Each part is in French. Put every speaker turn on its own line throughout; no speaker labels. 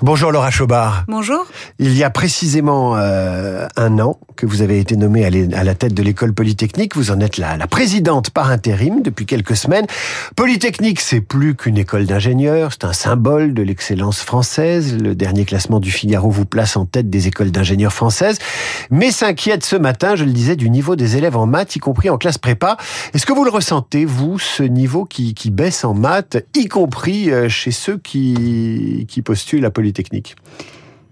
Bonjour Laura Chobard.
Bonjour.
Il y a précisément euh, un an que vous avez été nommée à la tête de l'école Polytechnique. Vous en êtes la, la présidente par intérim depuis quelques semaines. Polytechnique, c'est plus qu'une école d'ingénieurs, c'est un symbole de l'excellence française. Le dernier classement du Figaro vous place en tête des écoles d'ingénieurs françaises, mais s'inquiète ce matin, je le disais, du niveau des élèves en maths, y compris en classe prépa. Est-ce que vous le ressentez, vous, ce niveau qui, qui baisse en maths, y compris euh, chez ceux qui, qui postulent à Polytechnique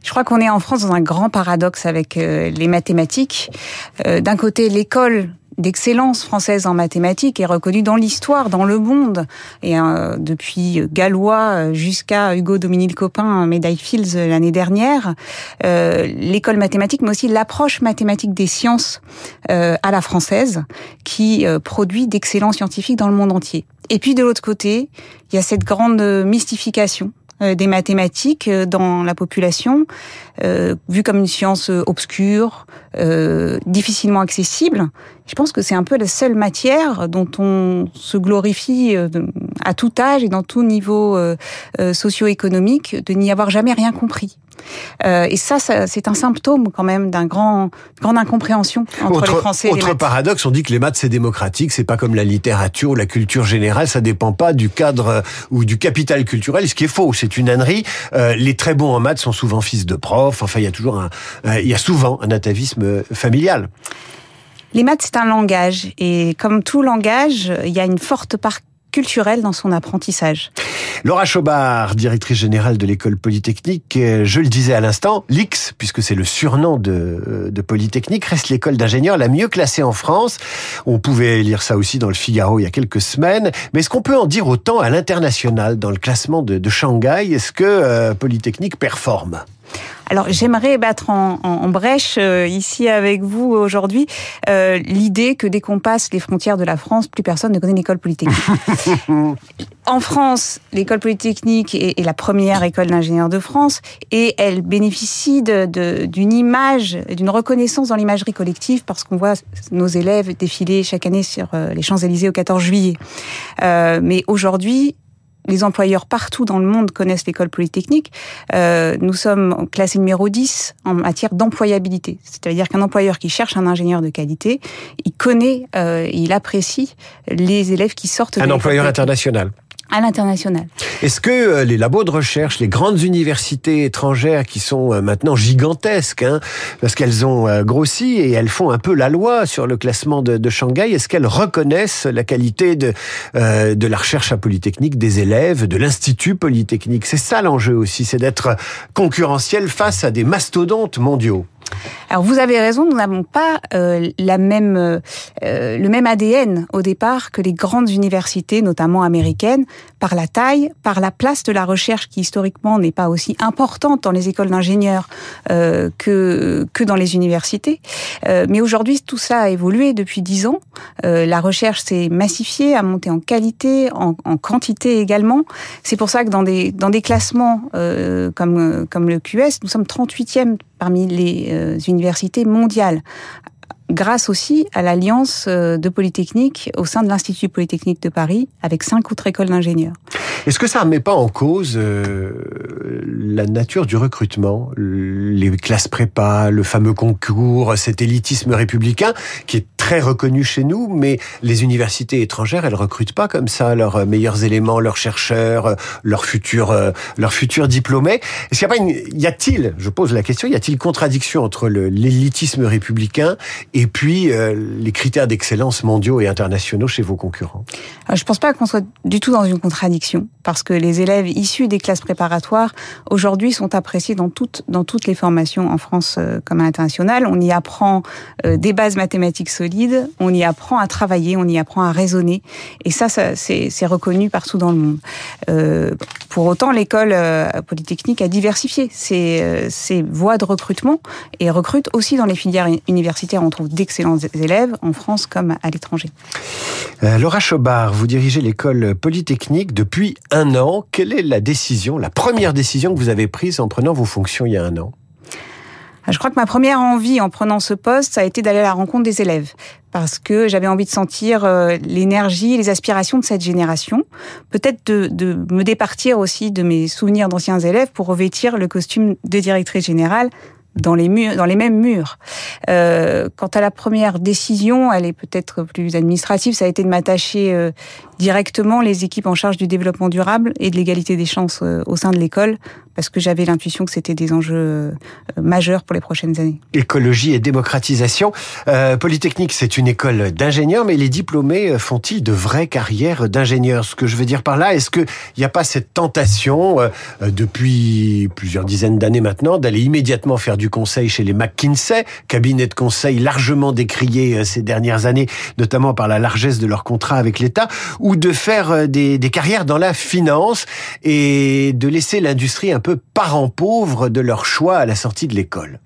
je crois qu'on est en France dans un grand paradoxe avec euh, les mathématiques. Euh, d'un côté, l'école d'excellence française en mathématiques est reconnue dans l'histoire, dans le monde. Et euh, depuis Gallois jusqu'à Hugo Dominique Copin, médaille Fields l'année dernière, l'école mathématique, mais aussi l'approche mathématique des sciences à la française, qui produit d'excellents scientifiques dans le monde entier. Et puis de l'autre côté, il y a cette grande mystification des mathématiques euh, dans la population, euh, vue comme une science obscure, difficilement accessible. Je pense que c'est un peu la seule matière dont on se glorifie à tout âge et dans tout niveau socio-économique de n'y avoir jamais rien compris. Euh, et ça, c'est un symptôme quand même d'un grand, grande incompréhension entre
les
Français et
les maths. paradoxe, on dit que les maths c'est démocratique, c'est pas comme la littérature ou la culture générale, ça dépend pas du cadre euh, ou du capital culturel. Ce qui est faux, c'est une ânerie. Euh, les très bons en maths sont souvent fils de profs. Enfin, il y a toujours un, il y a souvent un atavisme familial.
Les maths, c'est un langage. Et comme tout langage, il y a une forte part culturelle dans son apprentissage.
Laura Chobard, directrice générale de l'école Polytechnique, euh, je le disais à l'instant, l'X, puisque c'est le surnom de, euh, de Polytechnique, reste l'école d'ingénieurs la mieux classée en France. On pouvait lire ça aussi dans le Figaro il y a quelques semaines. Mais est-ce qu'on peut en dire autant à l'international dans le classement de, de Shanghai? Est-ce que euh, Polytechnique performe?
Alors j'aimerais battre en, brèche euh, ici avec vous aujourd'hui euh, l'idée que dès qu'on passe les frontières de la France, plus personne ne connaît l'école polytechnique. en France, l'école polytechnique est, la première école d'ingénieurs de France et elle bénéficie d'une image, d'une reconnaissance dans l'imagerie collective parce qu'on voit nos élèves défiler chaque année sur euh, les Champs-Élysées au 14 juillet. mais aujourd'hui, les employeurs partout dans le monde connaissent l'école polytechnique. Euh, nous sommes classés numéro 10 en matière d'employabilité. C'est-à-dire qu'un employeur qui cherche un ingénieur de qualité, il connaît, euh, il apprécie les élèves qui sortent.
Un employeur international
à l'international.
Est-ce que euh, les labos de recherche, les grandes universités étrangères qui sont euh, maintenant gigantesques, hein, parce qu'elles ont euh, grossi et elles font un peu la loi sur le classement de, Shanghai, est-ce qu'elles reconnaissent la qualité de, de la recherche à Polytechnique, des élèves, de l'Institut Polytechnique? C'est ça l'enjeu aussi, c'est d'être concurrentiel face à des mastodontes mondiaux.
Alors vous avez raison, nous n'avons pas euh, même, euh, le même ADN au départ que les grandes universités, notamment américaines, par la taille, par la place de la recherche qui historiquement n'est pas aussi importante dans les écoles d'ingénieurs euh, que dans les universités. mais aujourd'hui, tout ça a évolué depuis dix ans. la recherche s'est massifiée, a monté en qualité, en, en quantité également. C'est pour ça que dans des dans des classements comme comme le QS, nous sommes 38e parmi les euh, universités mondiales grâce aussi à l'alliance euh, de Polytechnique au sein de l'Institut Polytechnique de Paris avec cinq autres écoles d'ingénieurs.
Est-ce que ça ne met pas en cause euh, la nature du recrutement, les classes prépa, le fameux concours, cet élitisme républicain qui est très reconnu chez nous, mais les universités étrangères, elles recrutent pas comme ça leurs meilleurs éléments, leurs chercheurs, leurs futurs, leurs futurs diplômés. Est-ce qu'il y a pas une, y a-t-il, je pose la question, y a-t-il contradiction entre l'élitisme républicain et puis euh, les critères d'excellence mondiaux et internationaux chez vos concurrents?
Je ne pense pas qu'on soit du tout dans une contradiction, parce que les élèves issus des classes préparatoires, aujourd'hui, sont appréciés dans toutes, dans toutes les formations en France euh, comme à l'international. On y apprend euh, des bases mathématiques solides, on y apprend à travailler, on y apprend à raisonner, et ça, c'est reconnu partout dans le monde. Euh, pour autant, l'école polytechnique a diversifié ses, ses voies de recrutement et recrute aussi dans les filières universitaires. On trouve d'excellents élèves en France comme à l'étranger.
Euh, Laura Chobard, vous dirigez l'école polytechnique depuis un an. Quelle est la décision, la première décision que vous avez prise en prenant vos fonctions il y a un an?
Je crois que ma première envie en prenant ce poste, ça a été d'aller à la rencontre des élèves parce que j'avais envie de sentir euh, l'énergie et les aspirations de cette génération. Peut-être de, de me départir aussi de mes souvenirs d'anciens élèves pour revêtir le costume de directrice générale dans les murs, dans les mêmes murs. Euh, quant à la première décision, elle est peut-être plus administrative. Ça a été de m'attacher euh, directement les équipes en charge du développement durable et de l'égalité des chances euh, au sein de l'école, parce que j'avais l'intuition que c'était des enjeux majeurs pour les prochaines années.
Écologie et démocratisation. Polytechnique, c'est une école d'ingénieurs, mais les diplômés font-ils de vraies carrières d'ingénieurs? Ce que je veux dire par là, est-ce qu'il n'y a pas cette tentation, depuis plusieurs dizaines d'années maintenant, d'aller immédiatement faire du conseil chez les McKinsey, cabinet de conseil largement décrié ces dernières années, notamment par la largesse de leur contrat avec l'État, ou de faire des, des carrières dans la finance et de laisser l'industrie un peu parent pauvre de leur choix à la sortie de l'école.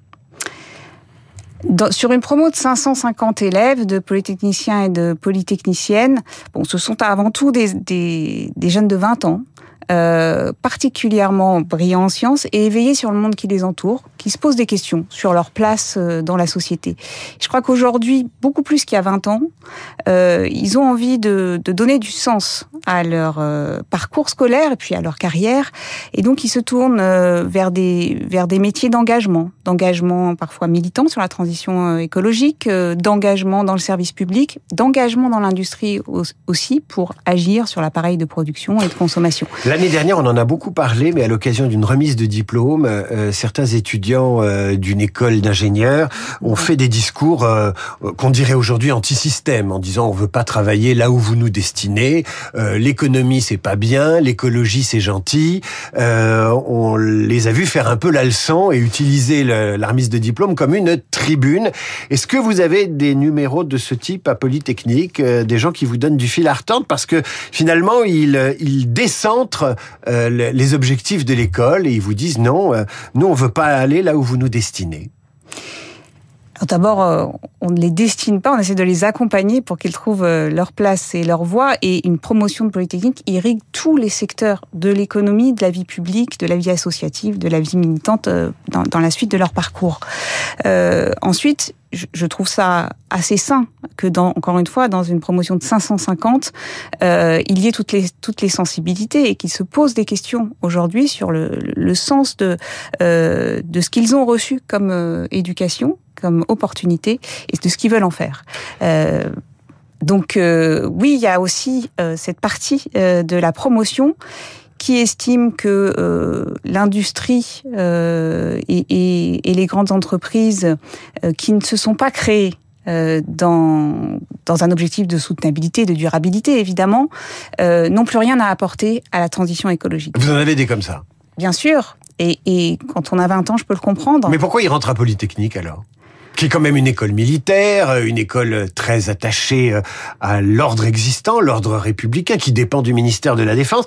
Sur une promo de 550 élèves, de polytechniciens et de polytechniciennes, bon, ce sont avant tout des jeunes de 20 ans, euh, particulièrement brillants en sciences et éveillés sur le monde qui les entoure, qui se posent des questions sur leur place euh, dans la société. Je crois qu'aujourd'hui, beaucoup plus qu'il y a 20 ans, euh, ils ont envie de, de, donner du sens à leur euh, parcours scolaire et puis à leur carrière, et donc ils se tournent vers des vers des métiers d'engagement, d'engagement parfois militant sur la transition écologique, d'engagement dans le service public, d'engagement dans l'industrie aussi pour agir sur l'appareil de production et de consommation.
L'année dernière, on en a beaucoup parlé, mais à l'occasion d'une remise de diplôme, euh, certains étudiants euh, d'une école d'ingénieurs ont fait des discours euh, qu'on dirait aujourd'hui anti-système, en disant on veut pas travailler là où vous nous destinez, l'économie c'est pas bien, l'écologie c'est gentil. on les a vus faire un peu la leçon et utiliser le, la remise de diplôme comme une tribune. Est-ce que vous avez des numéros de ce type à Polytechnique, des gens qui vous donnent du fil à retordre? Parce que finalement ils, ils euh, les objectifs de l'école et ils vous disent non, euh, nous on veut pas aller là où vous nous destinez
D'abord, euh, on ne les destine pas, on essaie de les accompagner pour qu'ils trouvent leur place et leur voie. Et une promotion de Polytechnique irrigue tous les secteurs de l'économie, de la vie publique, de la vie associative, de la vie militante dans, dans la suite de leur parcours. Euh, ensuite, je trouve ça assez sain que dans encore une fois dans une promotion de 550 euh, il y ait toutes les toutes les sensibilités et qu'ils se posent des questions aujourd'hui sur le, le sens de euh, de ce qu'ils ont reçu comme euh, éducation comme opportunité et de ce qu'ils veulent en faire euh, donc euh, oui il y a aussi euh, cette partie de la promotion qui estime que l'industrie et, et, et, les grandes entreprises qui ne se sont pas créées dans, dans un objectif de soutenabilité, de durabilité évidemment, n'ont plus rien à apporter à la transition écologique.
Vous en avez des comme ça?
Bien sûr. Et, et quand on a 20 ans, je peux le comprendre.
Mais pourquoi il rentre à Polytechnique alors? Qui est quand même une école militaire, une école très attachée euh, à l'ordre existant, l'ordre républicain, qui dépend du ministère de la Défense.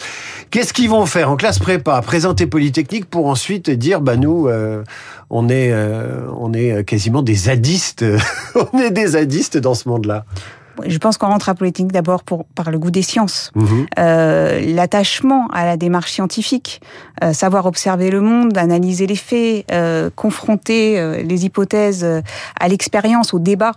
Qu'est-ce qu'ils vont faire en classe prépa? Présenter Polytechnique pour ensuite dire, bah nous, euh, on est, euh, on est quasiment des zadistes, on est des zadistes dans ce monde-là.
Je pense qu'on rentre à politique d'abord pour par le goût des sciences, mmh. euh, l'attachement à la démarche scientifique, euh, savoir observer le monde, analyser les faits, euh, confronter euh, les hypothèses euh, à l'expérience, au débat.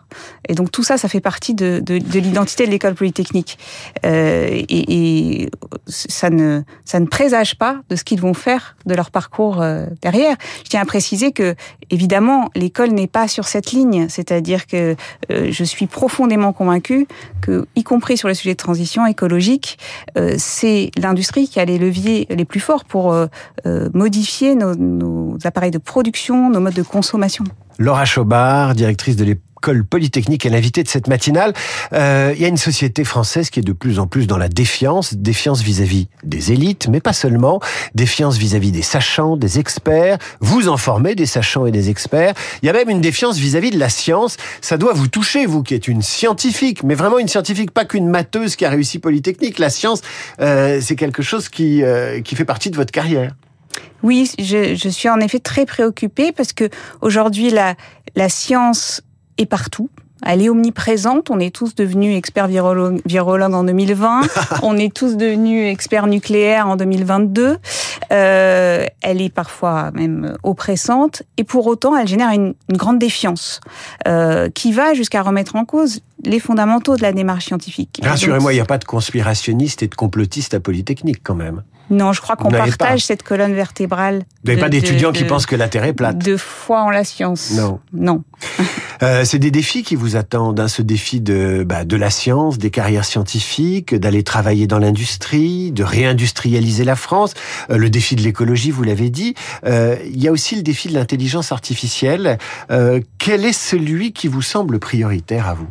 Et donc tout ça, ça fait partie de, de, de l'identité de l'école polytechnique. Euh, et, et ça ne ça ne présage pas de ce qu'ils vont faire de leur parcours derrière. Je tiens à préciser que évidemment l'école n'est pas sur cette ligne, c'est-à-dire que je suis profondément convaincue que, y compris sur les sujets de transition écologique, euh, c'est l'industrie qui a les leviers les plus forts pour euh, euh, modifier nos, appareils de production, nos modes de consommation.
Laura Chaubard, directrice de polytechnique, est l'invitée de cette matinale. Euh, il y a une société française qui est de plus en plus dans la défiance, défiance vis-à-vis des élites, mais pas seulement, défiance vis-à-vis des sachants, des experts. Vous en formez des sachants et des experts. Il y a même une défiance vis-à-vis de la science. Ça doit vous toucher, vous qui êtes une scientifique, mais vraiment une scientifique, pas qu'une matheuse qui a réussi polytechnique. La science, euh, c'est quelque chose qui, euh, qui fait partie de votre carrière.
Oui, je, je, suis en effet très préoccupée parce que aujourd'hui la, la science est partout. Elle est omniprésente. On est tous devenus experts virologues, virologues en 2020. on est tous devenus experts nucléaires en 2022. Euh, elle est parfois même oppressante, et pour autant, elle génère une, une grande défiance euh, qui va jusqu'à remettre en cause les fondamentaux de la démarche scientifique.
Rassurez-moi, il n'y a pas de conspirationnistes et de complotistes à Polytechnique quand même.
Non, je crois qu'on partage cette colonne vertébrale.
Vous n'avez pas d'étudiants qui pensent que la Terre est plate
De foi en la science.
Non.
Non.
euh, c'est des défis qui vous attendent, hein, ce défi de, bah, de la science, des carrières scientifiques, d'aller travailler dans l'industrie, de réindustrialiser la France, euh, le défi de l'écologie, vous l'avez dit. Euh, il y a aussi le défi de l'intelligence artificielle. Quel est celui qui vous semble prioritaire à vous?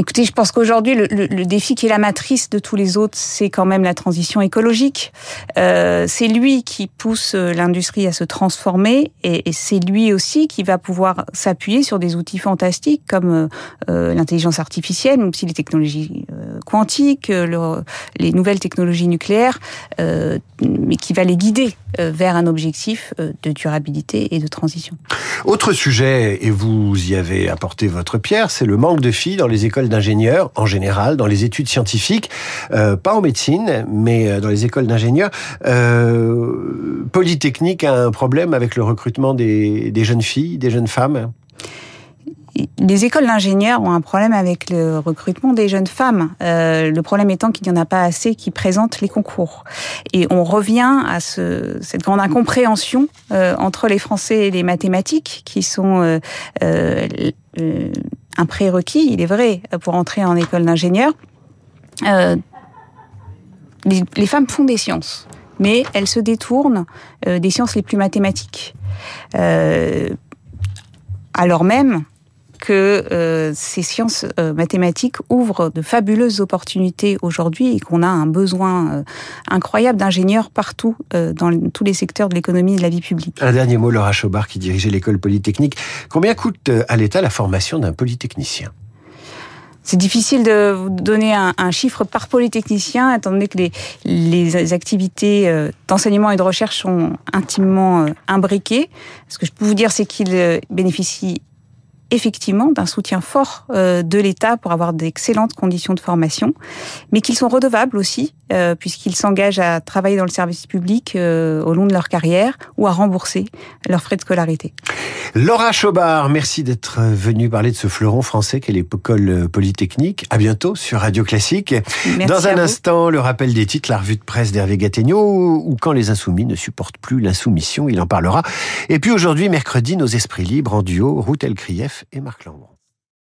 Écoutez, je pense qu'aujourd'hui, le, le, le, défi qui est la matrice de tous les autres, c'est quand même la transition écologique. Euh, c'est lui qui pousse euh, l'industrie à se transformer et, et c'est lui aussi qui va pouvoir s'appuyer sur des outils fantastiques comme euh, euh l'intelligence artificielle, mais aussi les technologies euh, quantiques, le, les nouvelles technologies nucléaires, euh, mais qui va les guider vers un objectif de durabilité et de transition.
Autre sujet, et vous y avez apporté votre pierre, c'est le manque de filles dans les écoles d'ingénieurs en général, dans les études scientifiques, euh, pas en médecine, mais dans les écoles d'ingénieurs. Euh, Polytechnique a un problème avec le recrutement des jeunes filles, des jeunes femmes?
Les écoles d'ingénieurs ont un problème avec le recrutement des jeunes femmes. Euh, le problème étant qu'il n'y en a pas assez qui présentent les concours. Et on revient à ce, cette grande incompréhension euh, entre les Français et les mathématiques, qui sont euh, euh un prérequis, il est vrai, pour entrer en école d'ingénieur. Euh, les, les, femmes font des sciences, mais elles se détournent des sciences les plus mathématiques. alors même que euh, ces sciences euh, mathématiques ouvrent de fabuleuses opportunités aujourd'hui et qu'on a un besoin euh, incroyable d'ingénieurs partout dans tous les secteurs de l'économie et de la vie publique.
Un dernier mot, Laura Chobard, qui dirigeait l'école polytechnique. Combien coûte à l'État la formation d'un polytechnicien?
C'est difficile de vous donner un, un, chiffre par polytechnicien, étant donné que les, les activités d'enseignement et de recherche sont intimement imbriquées. Ce que je peux vous dire, c'est qu'ils bénéficient effectivement d'un soutien fort euh, de l'État pour avoir d'excellentes conditions de formation, mais qu'ils sont redevables aussi, euh, puisqu'ils s'engagent à travailler dans le service public euh, au long de leur carrière ou à rembourser leurs frais de scolarité.
Laura Chobard, merci d'être venue parler de ce fleuron français qu'est l'école polytechnique. À bientôt sur Radio Classique.
Merci
Dans un instant, le rappel des titres, la revue de presse d'Hervé Gattegno, ou quand les insoumis ne supportent plus l'insoumission, il en parlera. Et puis aujourd'hui, mercredi, nos esprits libres en duo, Routel Krief et Marc Lambron.